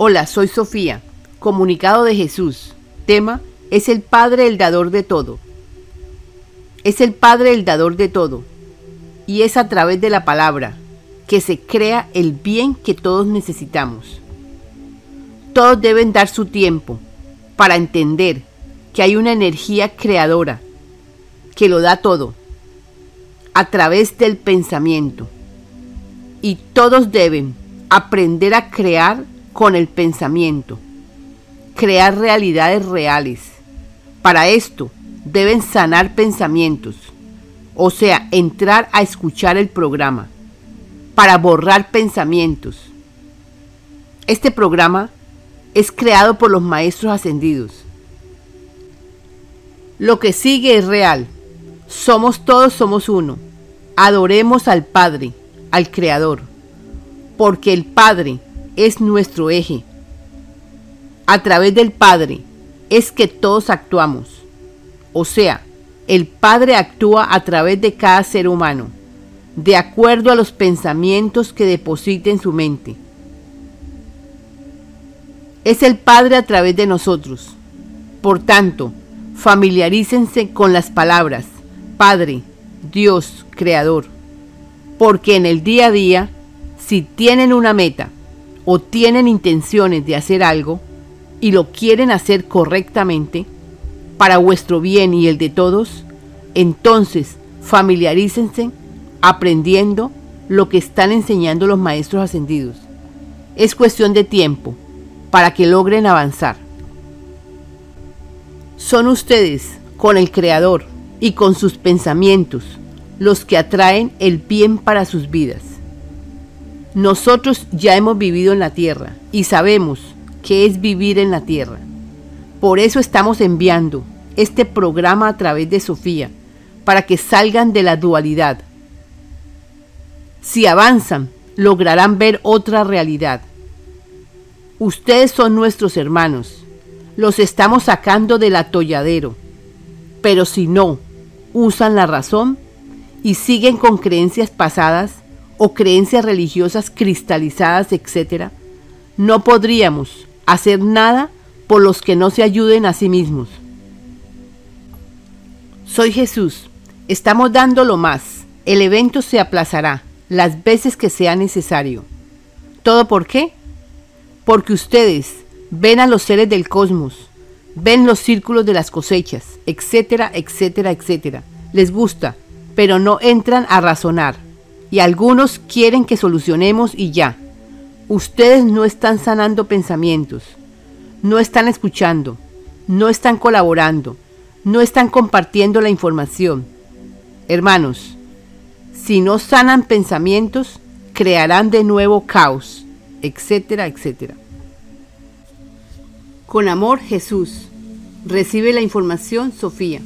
Hola, soy Sofía. Comunicado de Jesús. Tema es el Padre el dador de todo. Es el Padre el dador de todo. Y es a través de la palabra que se crea el bien que todos necesitamos. Todos deben dar su tiempo para entender que hay una energía creadora que lo da todo a través del pensamiento. Y todos deben aprender a crear con el pensamiento, crear realidades reales. Para esto deben sanar pensamientos, o sea, entrar a escuchar el programa, para borrar pensamientos. Este programa es creado por los maestros ascendidos. Lo que sigue es real. Somos todos, somos uno. Adoremos al Padre, al Creador, porque el Padre es nuestro eje. A través del Padre es que todos actuamos. O sea, el Padre actúa a través de cada ser humano, de acuerdo a los pensamientos que deposita en su mente. Es el Padre a través de nosotros. Por tanto, familiarícense con las palabras Padre, Dios, Creador, porque en el día a día, si tienen una meta, o tienen intenciones de hacer algo y lo quieren hacer correctamente para vuestro bien y el de todos, entonces familiarícense aprendiendo lo que están enseñando los maestros ascendidos. Es cuestión de tiempo para que logren avanzar. Son ustedes, con el Creador y con sus pensamientos, los que atraen el bien para sus vidas. Nosotros ya hemos vivido en la tierra y sabemos qué es vivir en la tierra. Por eso estamos enviando este programa a través de Sofía, para que salgan de la dualidad. Si avanzan, lograrán ver otra realidad. Ustedes son nuestros hermanos, los estamos sacando del atolladero, pero si no usan la razón y siguen con creencias pasadas, o creencias religiosas cristalizadas, etc., no podríamos hacer nada por los que no se ayuden a sí mismos. Soy Jesús, estamos dando lo más, el evento se aplazará las veces que sea necesario. ¿Todo por qué? Porque ustedes ven a los seres del cosmos, ven los círculos de las cosechas, etcétera, etcétera, etcétera. Les gusta, pero no entran a razonar y algunos quieren que solucionemos y ya. Ustedes no están sanando pensamientos, no están escuchando, no están colaborando, no están compartiendo la información. Hermanos, si no sanan pensamientos, crearán de nuevo caos, etcétera, etcétera. Con amor, Jesús. Recibe la información, Sofía.